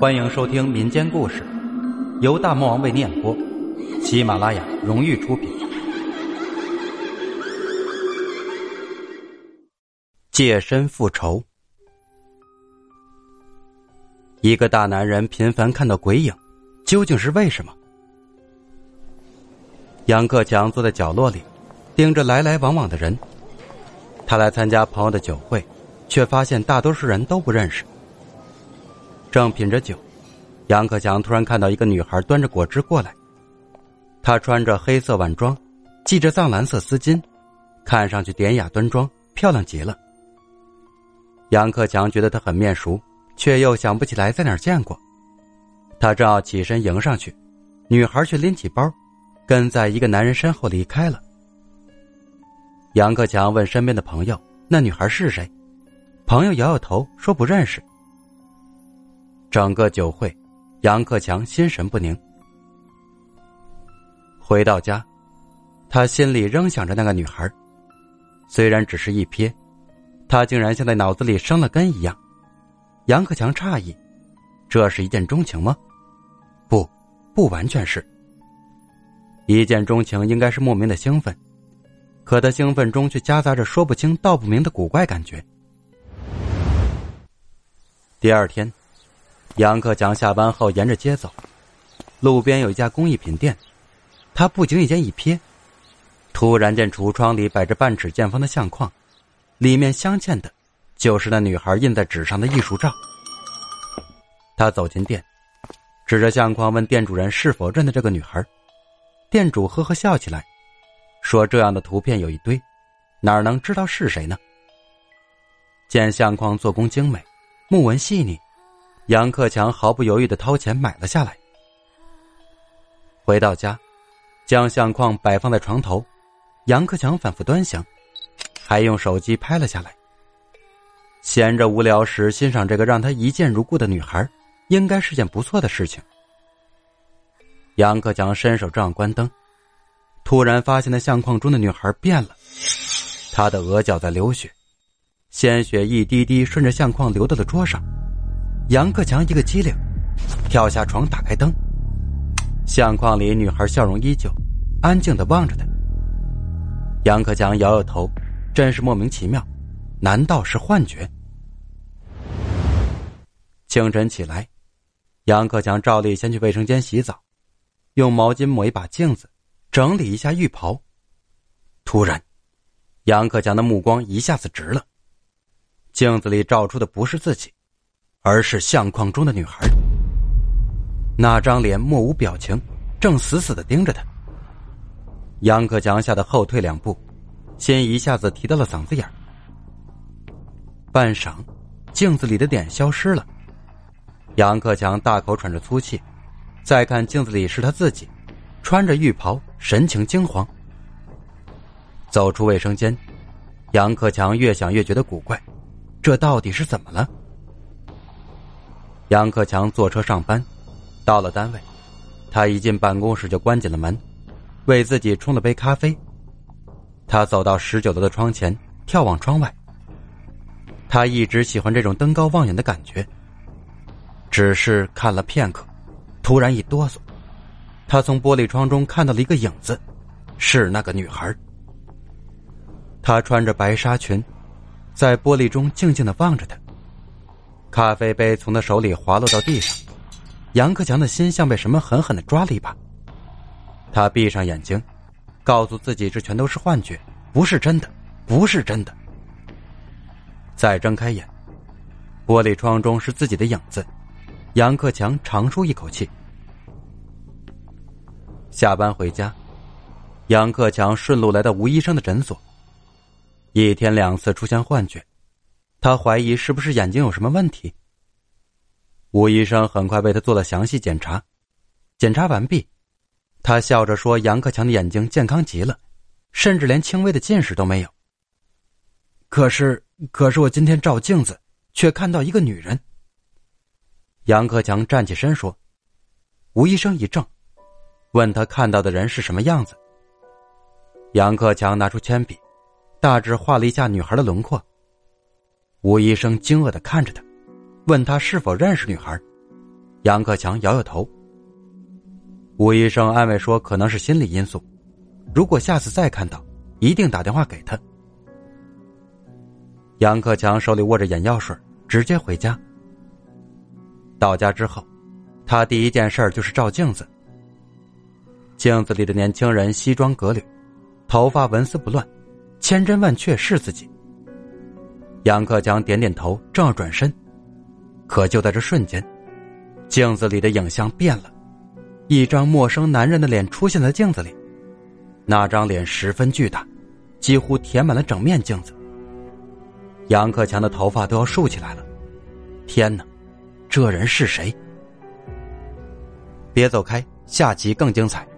欢迎收听民间故事，由大魔王为你演播，喜马拉雅荣誉出品。借身复仇，一个大男人频繁看到鬼影，究竟是为什么？杨克强坐在角落里，盯着来来往往的人。他来参加朋友的酒会，却发现大多数人都不认识。正品着酒，杨克强突然看到一个女孩端着果汁过来。她穿着黑色晚装，系着藏蓝色丝巾，看上去典雅端庄，漂亮极了。杨克强觉得她很面熟，却又想不起来在哪儿见过。他正要起身迎上去，女孩却拎起包，跟在一个男人身后离开了。杨克强问身边的朋友：“那女孩是谁？”朋友摇摇头说：“不认识。”整个酒会，杨克强心神不宁。回到家，他心里仍想着那个女孩。虽然只是一瞥，他竟然像在脑子里生了根一样。杨克强诧异：这是一见钟情吗？不，不完全是。一见钟情应该是莫名的兴奋，可他兴奋中却夹杂着说不清道不明的古怪感觉。第二天。杨克强下班后沿着街走，路边有一家工艺品店，他不经意间一瞥，突然见橱窗里摆着半尺见方的相框，里面镶嵌的，就是那女孩印在纸上的艺术照。他走进店，指着相框问店主人是否认得这个女孩，店主呵呵笑起来，说：“这样的图片有一堆，哪能知道是谁呢？”见相框做工精美，木纹细腻。杨克强毫不犹豫的掏钱买了下来。回到家，将相框摆放在床头，杨克强反复端详，还用手机拍了下来。闲着无聊时欣赏这个让他一见如故的女孩，应该是件不错的事情。杨克强伸手正要关灯，突然发现那相框中的女孩变了，她的额角在流血，鲜血一滴滴顺着相框流到了桌上。杨克强一个机灵，跳下床，打开灯。相框里女孩笑容依旧，安静的望着他。杨克强摇摇头，真是莫名其妙，难道是幻觉？清晨起来，杨克强照例先去卫生间洗澡，用毛巾抹一把镜子，整理一下浴袍。突然，杨克强的目光一下子直了，镜子里照出的不是自己。而是相框中的女孩，那张脸莫无表情，正死死的盯着他。杨克强吓得后退两步，心一下子提到了嗓子眼半晌，镜子里的脸消失了。杨克强大口喘着粗气，再看镜子里是他自己，穿着浴袍，神情惊慌。走出卫生间，杨克强越想越觉得古怪，这到底是怎么了？杨克强坐车上班，到了单位，他一进办公室就关紧了门，为自己冲了杯咖啡。他走到十九楼的窗前，眺望窗外。他一直喜欢这种登高望远的感觉。只是看了片刻，突然一哆嗦，他从玻璃窗中看到了一个影子，是那个女孩。她穿着白纱裙，在玻璃中静静的望着他。咖啡杯从他手里滑落到地上，杨克强的心像被什么狠狠的抓了一把。他闭上眼睛，告诉自己这全都是幻觉，不是真的，不是真的。再睁开眼，玻璃窗中是自己的影子。杨克强长舒一口气。下班回家，杨克强顺路来到吴医生的诊所。一天两次出现幻觉。他怀疑是不是眼睛有什么问题。吴医生很快为他做了详细检查，检查完毕，他笑着说：“杨克强的眼睛健康极了，甚至连轻微的近视都没有。”可是，可是我今天照镜子，却看到一个女人。杨克强站起身说：“吴医生一怔，问他看到的人是什么样子。”杨克强拿出铅笔，大致画了一下女孩的轮廓。吴医生惊愕的看着他，问他是否认识女孩。杨克强摇摇头。吴医生安慰说：“可能是心理因素，如果下次再看到，一定打电话给他。”杨克强手里握着眼药水，直接回家。到家之后，他第一件事就是照镜子。镜子里的年轻人西装革履，头发纹丝不乱，千真万确是自己。杨克强点点头，正要转身，可就在这瞬间，镜子里的影像变了。一张陌生男人的脸出现在镜子里，那张脸十分巨大，几乎填满了整面镜子。杨克强的头发都要竖起来了，天哪，这人是谁？别走开，下集更精彩。